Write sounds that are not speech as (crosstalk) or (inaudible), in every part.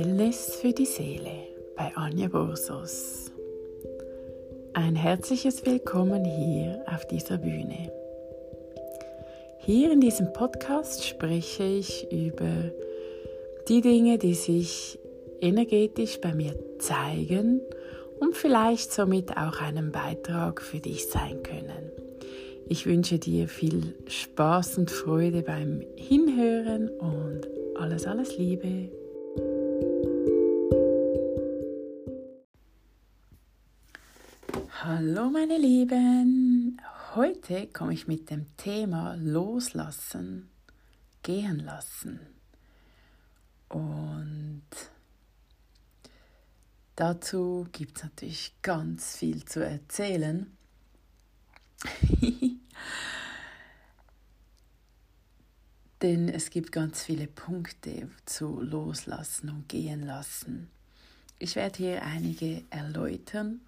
Wellness für die Seele bei Anja Borsos. Ein herzliches Willkommen hier auf dieser Bühne. Hier in diesem Podcast spreche ich über die Dinge, die sich energetisch bei mir zeigen und vielleicht somit auch einen Beitrag für dich sein können. Ich wünsche dir viel Spaß und Freude beim Hinhören und alles, alles Liebe. Hallo meine Lieben, heute komme ich mit dem Thema Loslassen, Gehen lassen. Und dazu gibt es natürlich ganz viel zu erzählen. (laughs) Denn es gibt ganz viele Punkte zu loslassen und gehen lassen. Ich werde hier einige erläutern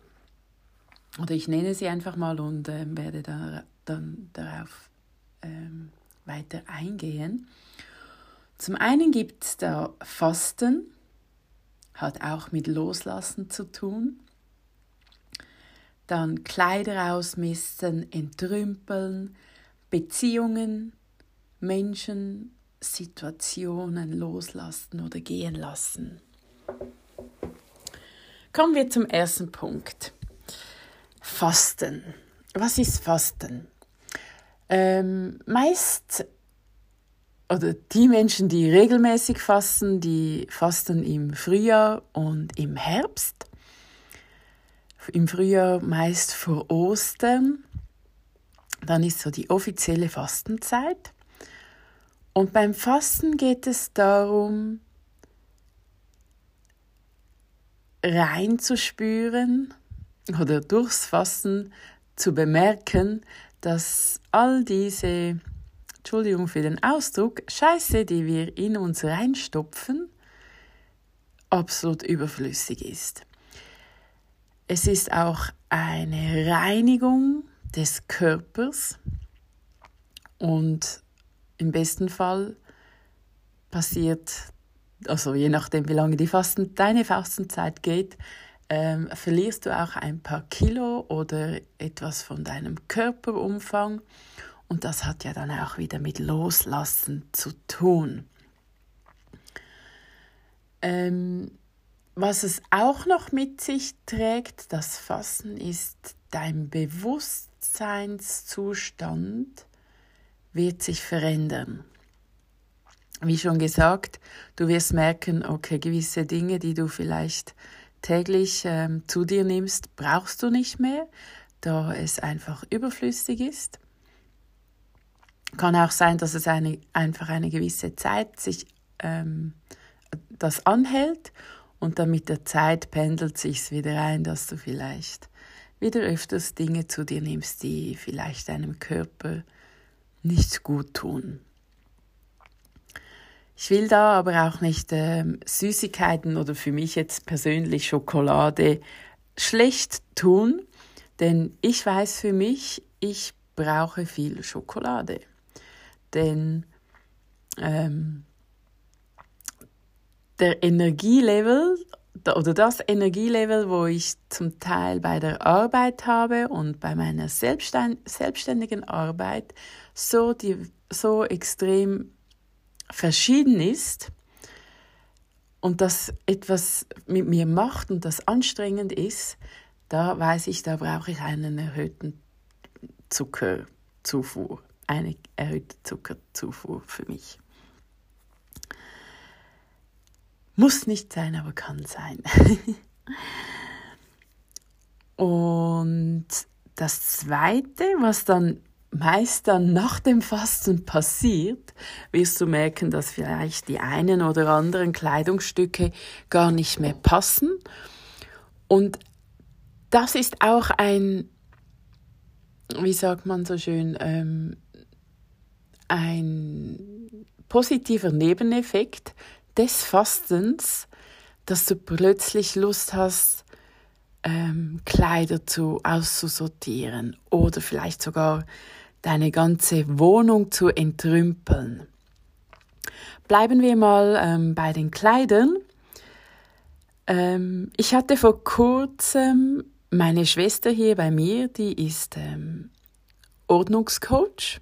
oder ich nenne sie einfach mal und äh, werde da, dann darauf ähm, weiter eingehen. Zum einen gibt es da Fasten, hat auch mit Loslassen zu tun. Dann Kleider ausmisten, entrümpeln, Beziehungen, Menschen, Situationen loslassen oder gehen lassen. Kommen wir zum ersten Punkt. Fasten. Was ist Fasten? Ähm, meist oder die Menschen, die regelmäßig fasten, die fasten im Frühjahr und im Herbst. Im Frühjahr meist vor Ostern. Dann ist so die offizielle Fastenzeit. Und beim Fasten geht es darum, reinzuspüren oder durchs Fasten zu bemerken, dass all diese, Entschuldigung für den Ausdruck, Scheiße, die wir in uns reinstopfen, absolut überflüssig ist. Es ist auch eine Reinigung des Körpers und im besten Fall passiert, also je nachdem, wie lange die Fasten, deine Fastenzeit geht, ähm, verlierst du auch ein paar Kilo oder etwas von deinem Körperumfang. Und das hat ja dann auch wieder mit Loslassen zu tun. Ähm, was es auch noch mit sich trägt, das Fassen, ist dein Bewusstseinszustand wird sich verändern. Wie schon gesagt, du wirst merken, okay, gewisse Dinge, die du vielleicht täglich ähm, zu dir nimmst, brauchst du nicht mehr, da es einfach überflüssig ist. Kann auch sein, dass es eine, einfach eine gewisse Zeit sich ähm, das anhält und dann mit der Zeit pendelt sich's wieder ein, dass du vielleicht wieder öfters Dinge zu dir nimmst, die vielleicht deinem Körper nicht gut tun. Ich will da aber auch nicht ähm, Süßigkeiten oder für mich jetzt persönlich Schokolade schlecht tun, denn ich weiß für mich, ich brauche viel Schokolade. Denn ähm, der Energielevel oder das Energielevel, wo ich zum Teil bei der Arbeit habe und bei meiner selbstständigen Arbeit so, die, so extrem verschieden ist und das etwas mit mir macht und das anstrengend ist, da weiß ich, da brauche ich einen erhöhten Zuckerzufuhr, eine erhöhte Zuckerzufuhr für mich. Muss nicht sein, aber kann sein. (laughs) und das Zweite, was dann meist dann nach dem Fasten passiert, wirst du merken, dass vielleicht die einen oder anderen Kleidungsstücke gar nicht mehr passen. Und das ist auch ein, wie sagt man so schön, ähm, ein positiver Nebeneffekt des Fastens, dass du plötzlich Lust hast, ähm, Kleider zu auszusortieren oder vielleicht sogar deine ganze Wohnung zu entrümpeln. Bleiben wir mal ähm, bei den Kleidern. Ähm, ich hatte vor kurzem meine Schwester hier bei mir, die ist ähm, Ordnungscoach.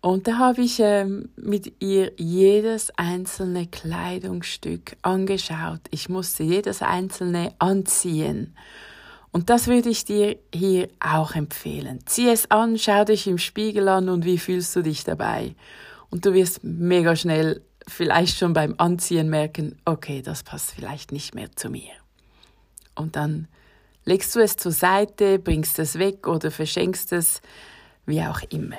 Und da habe ich ähm, mit ihr jedes einzelne Kleidungsstück angeschaut. Ich musste jedes einzelne anziehen. Und das würde ich dir hier auch empfehlen. Zieh es an, schau dich im Spiegel an und wie fühlst du dich dabei? Und du wirst mega schnell vielleicht schon beim Anziehen merken, okay, das passt vielleicht nicht mehr zu mir. Und dann legst du es zur Seite, bringst es weg oder verschenkst es, wie auch immer.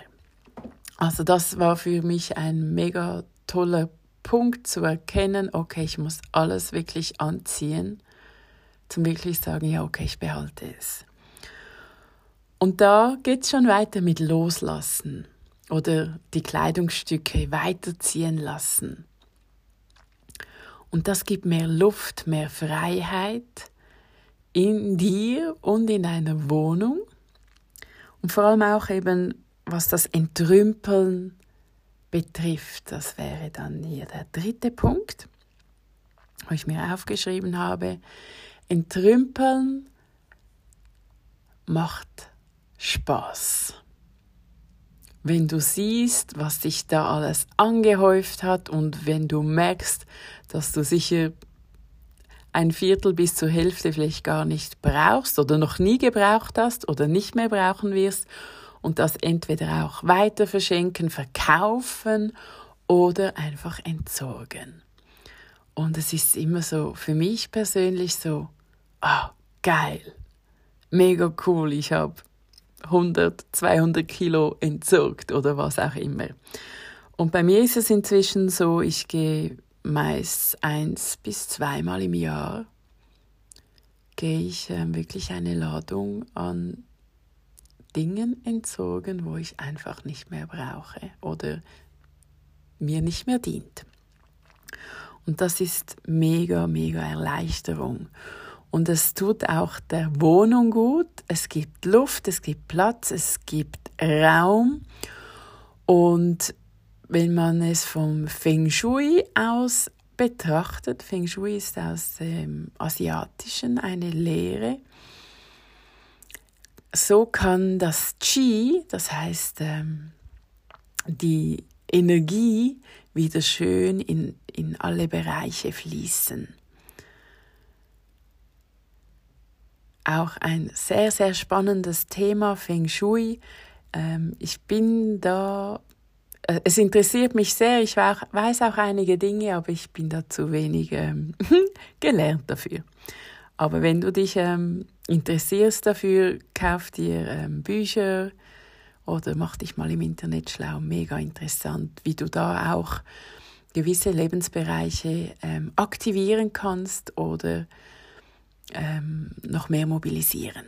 Also das war für mich ein mega toller Punkt zu erkennen, okay, ich muss alles wirklich anziehen, zum wirklich sagen, ja, okay, ich behalte es. Und da geht es schon weiter mit Loslassen oder die Kleidungsstücke weiterziehen lassen. Und das gibt mehr Luft, mehr Freiheit in dir und in deiner Wohnung. Und vor allem auch eben, was das Entrümpeln betrifft. Das wäre dann hier der dritte Punkt, wo ich mir aufgeschrieben habe. Entrümpeln macht Spaß wenn du siehst, was sich da alles angehäuft hat und wenn du merkst, dass du sicher ein Viertel bis zur Hälfte vielleicht gar nicht brauchst oder noch nie gebraucht hast oder nicht mehr brauchen wirst und das entweder auch weiter verschenken, verkaufen oder einfach entsorgen. Und es ist immer so, für mich persönlich so, oh, geil, mega cool, ich habe 100, 200 Kilo entsorgt oder was auch immer. Und bei mir ist es inzwischen so, ich gehe meist eins bis zweimal im Jahr, gehe ich äh, wirklich eine Ladung an Dingen entsorgen, wo ich einfach nicht mehr brauche oder mir nicht mehr dient. Und das ist mega, mega Erleichterung. Und es tut auch der Wohnung gut. Es gibt Luft, es gibt Platz, es gibt Raum. Und wenn man es vom Feng Shui aus betrachtet, Feng Shui ist aus dem Asiatischen eine Lehre, so kann das Qi, das heißt ähm, die Energie, wieder schön in, in alle Bereiche fließen. Auch ein sehr, sehr spannendes Thema, Feng Shui. Ähm, ich bin da, äh, es interessiert mich sehr, ich weiß auch einige Dinge, aber ich bin da zu wenig ähm, (laughs) gelernt dafür. Aber wenn du dich ähm, interessierst dafür, kauf dir ähm, Bücher oder mach dich mal im Internet schlau. Mega interessant, wie du da auch gewisse Lebensbereiche ähm, aktivieren kannst oder ähm, noch mehr mobilisieren.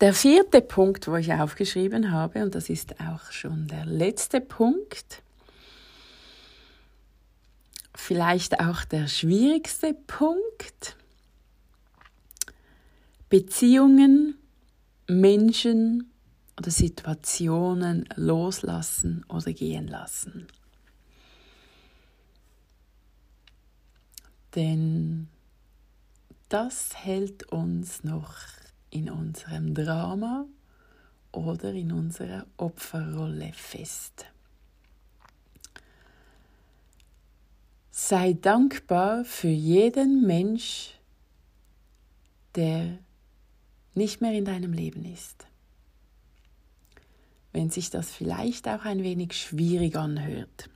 Der vierte Punkt, wo ich aufgeschrieben habe, und das ist auch schon der letzte Punkt, vielleicht auch der schwierigste Punkt, Beziehungen, Menschen oder Situationen loslassen oder gehen lassen. Denn das hält uns noch in unserem Drama oder in unserer Opferrolle fest. Sei dankbar für jeden Mensch, der nicht mehr in deinem Leben ist. Wenn sich das vielleicht auch ein wenig schwierig anhört.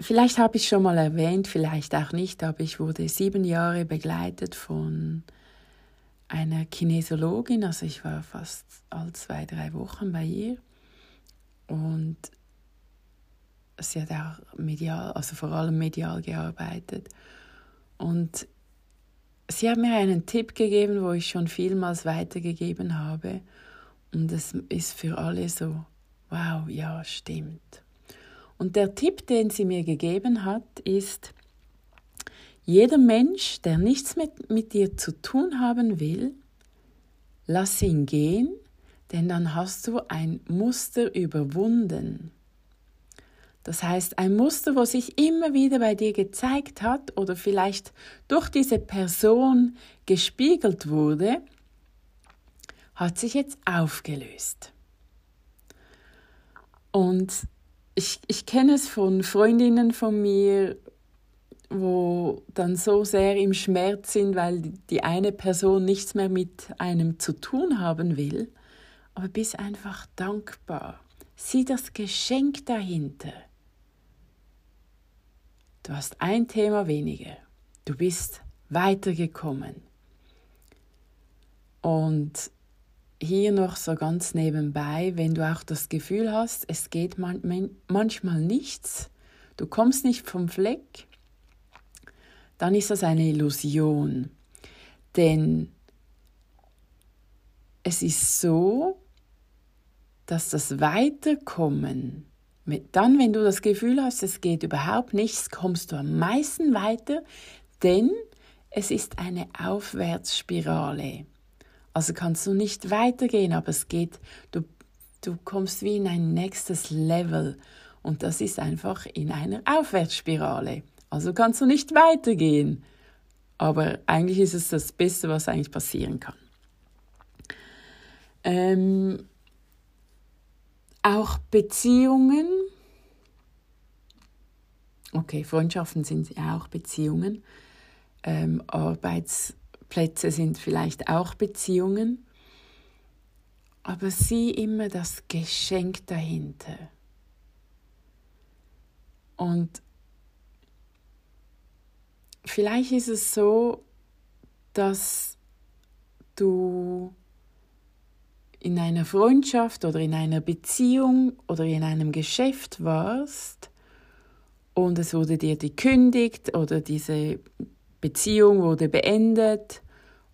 Vielleicht habe ich schon mal erwähnt, vielleicht auch nicht, aber ich wurde sieben Jahre begleitet von einer Kinesiologin, also ich war fast all zwei, drei Wochen bei ihr. Und sie hat auch medial, also vor allem medial gearbeitet. Und sie hat mir einen Tipp gegeben, wo ich schon vielmals weitergegeben habe. Und es ist für alle so, wow, ja, stimmt. Und der Tipp, den sie mir gegeben hat, ist, jeder Mensch, der nichts mit, mit dir zu tun haben will, lass ihn gehen, denn dann hast du ein Muster überwunden. Das heißt, ein Muster, wo sich immer wieder bei dir gezeigt hat oder vielleicht durch diese Person gespiegelt wurde, hat sich jetzt aufgelöst. Und ich, ich kenne es von Freundinnen von mir, wo dann so sehr im Schmerz sind, weil die eine Person nichts mehr mit einem zu tun haben will. Aber bist einfach dankbar. Sieh das Geschenk dahinter. Du hast ein Thema weniger. Du bist weitergekommen. Und hier noch so ganz nebenbei, wenn du auch das Gefühl hast, es geht manchmal nichts, du kommst nicht vom Fleck, dann ist das eine Illusion. Denn es ist so, dass das Weiterkommen, dann, wenn du das Gefühl hast, es geht überhaupt nichts, kommst du am meisten weiter, denn es ist eine Aufwärtsspirale. Also kannst du nicht weitergehen, aber es geht, du, du kommst wie in ein nächstes Level und das ist einfach in einer Aufwärtsspirale. Also kannst du nicht weitergehen. Aber eigentlich ist es das Beste, was eigentlich passieren kann. Ähm, auch Beziehungen, okay, Freundschaften sind auch Beziehungen, ähm, Arbeitsplätze sind vielleicht auch Beziehungen, aber sieh immer das Geschenk dahinter. Und vielleicht ist es so, dass du in einer Freundschaft oder in einer Beziehung oder in einem Geschäft warst und es wurde dir gekündigt oder diese Beziehung wurde beendet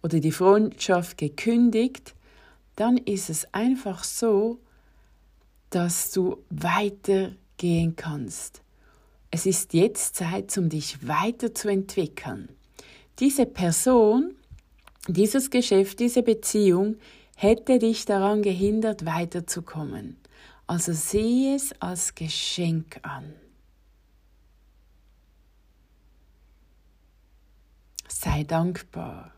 oder die Freundschaft gekündigt, dann ist es einfach so, dass du weitergehen kannst. Es ist jetzt Zeit, um dich weiterzuentwickeln. Diese Person, dieses Geschäft, diese Beziehung hätte dich daran gehindert, weiterzukommen. Also sieh es als Geschenk an. Sei dankbar.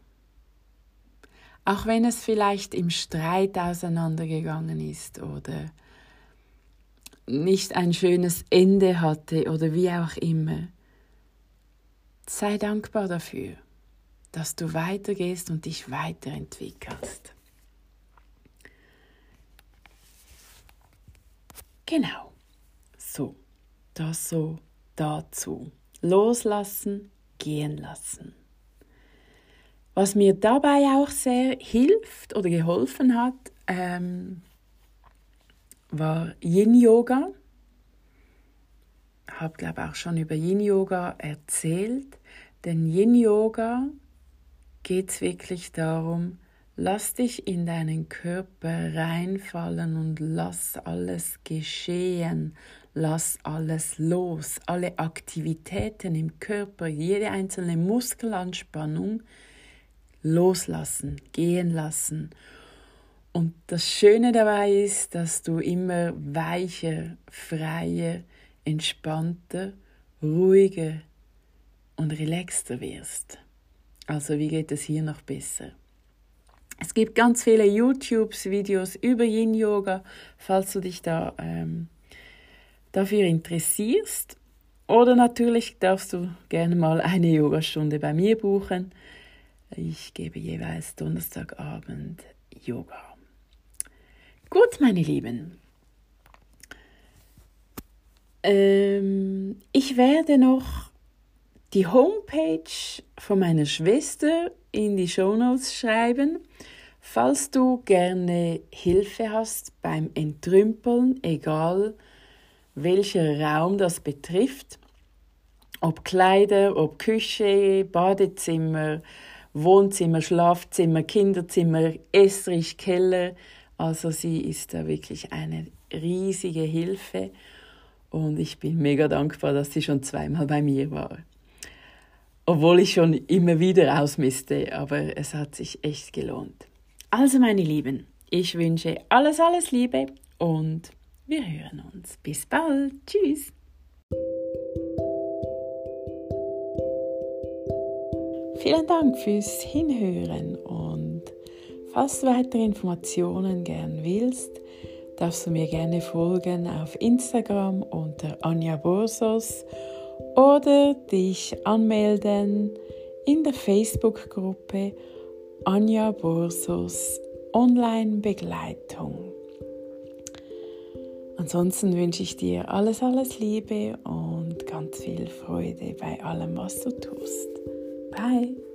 Auch wenn es vielleicht im Streit auseinandergegangen ist oder nicht ein schönes Ende hatte oder wie auch immer. Sei dankbar dafür, dass du weitergehst und dich weiterentwickelst. Genau. So, das so dazu. Loslassen, gehen lassen. Was mir dabei auch sehr hilft oder geholfen hat, ähm, war Yin Yoga. Ich habe glaube auch schon über Yin Yoga erzählt, denn Yin Yoga geht es wirklich darum, Lass dich in deinen Körper reinfallen und lass alles geschehen. Lass alles los. Alle Aktivitäten im Körper, jede einzelne Muskelanspannung loslassen, gehen lassen. Und das Schöne dabei ist, dass du immer weicher, freier, entspannter, ruhiger und relaxter wirst. Also wie geht es hier noch besser? Es gibt ganz viele YouTube-Videos über Yin-Yoga, falls du dich da ähm, dafür interessierst. Oder natürlich darfst du gerne mal eine Yogastunde bei mir buchen. Ich gebe jeweils Donnerstagabend Yoga. Gut, meine Lieben. Ähm, ich werde noch die Homepage von meiner Schwester in die Shownotes schreiben. Falls du gerne Hilfe hast beim Entrümpeln, egal welcher Raum das betrifft, ob Kleider, ob Küche, Badezimmer, Wohnzimmer, Schlafzimmer, Kinderzimmer, Estrich, Keller, also sie ist da wirklich eine riesige Hilfe und ich bin mega dankbar, dass sie schon zweimal bei mir war obwohl ich schon immer wieder ausmiste, aber es hat sich echt gelohnt. Also meine Lieben, ich wünsche alles, alles Liebe und wir hören uns. Bis bald. Tschüss. Vielen Dank fürs Hinhören und falls du weitere Informationen gern willst, darfst du mir gerne folgen auf Instagram unter Anja Borsos oder dich anmelden in der Facebook-Gruppe Anja Borsos Online-Begleitung. Ansonsten wünsche ich dir alles, alles Liebe und ganz viel Freude bei allem, was du tust. Bye!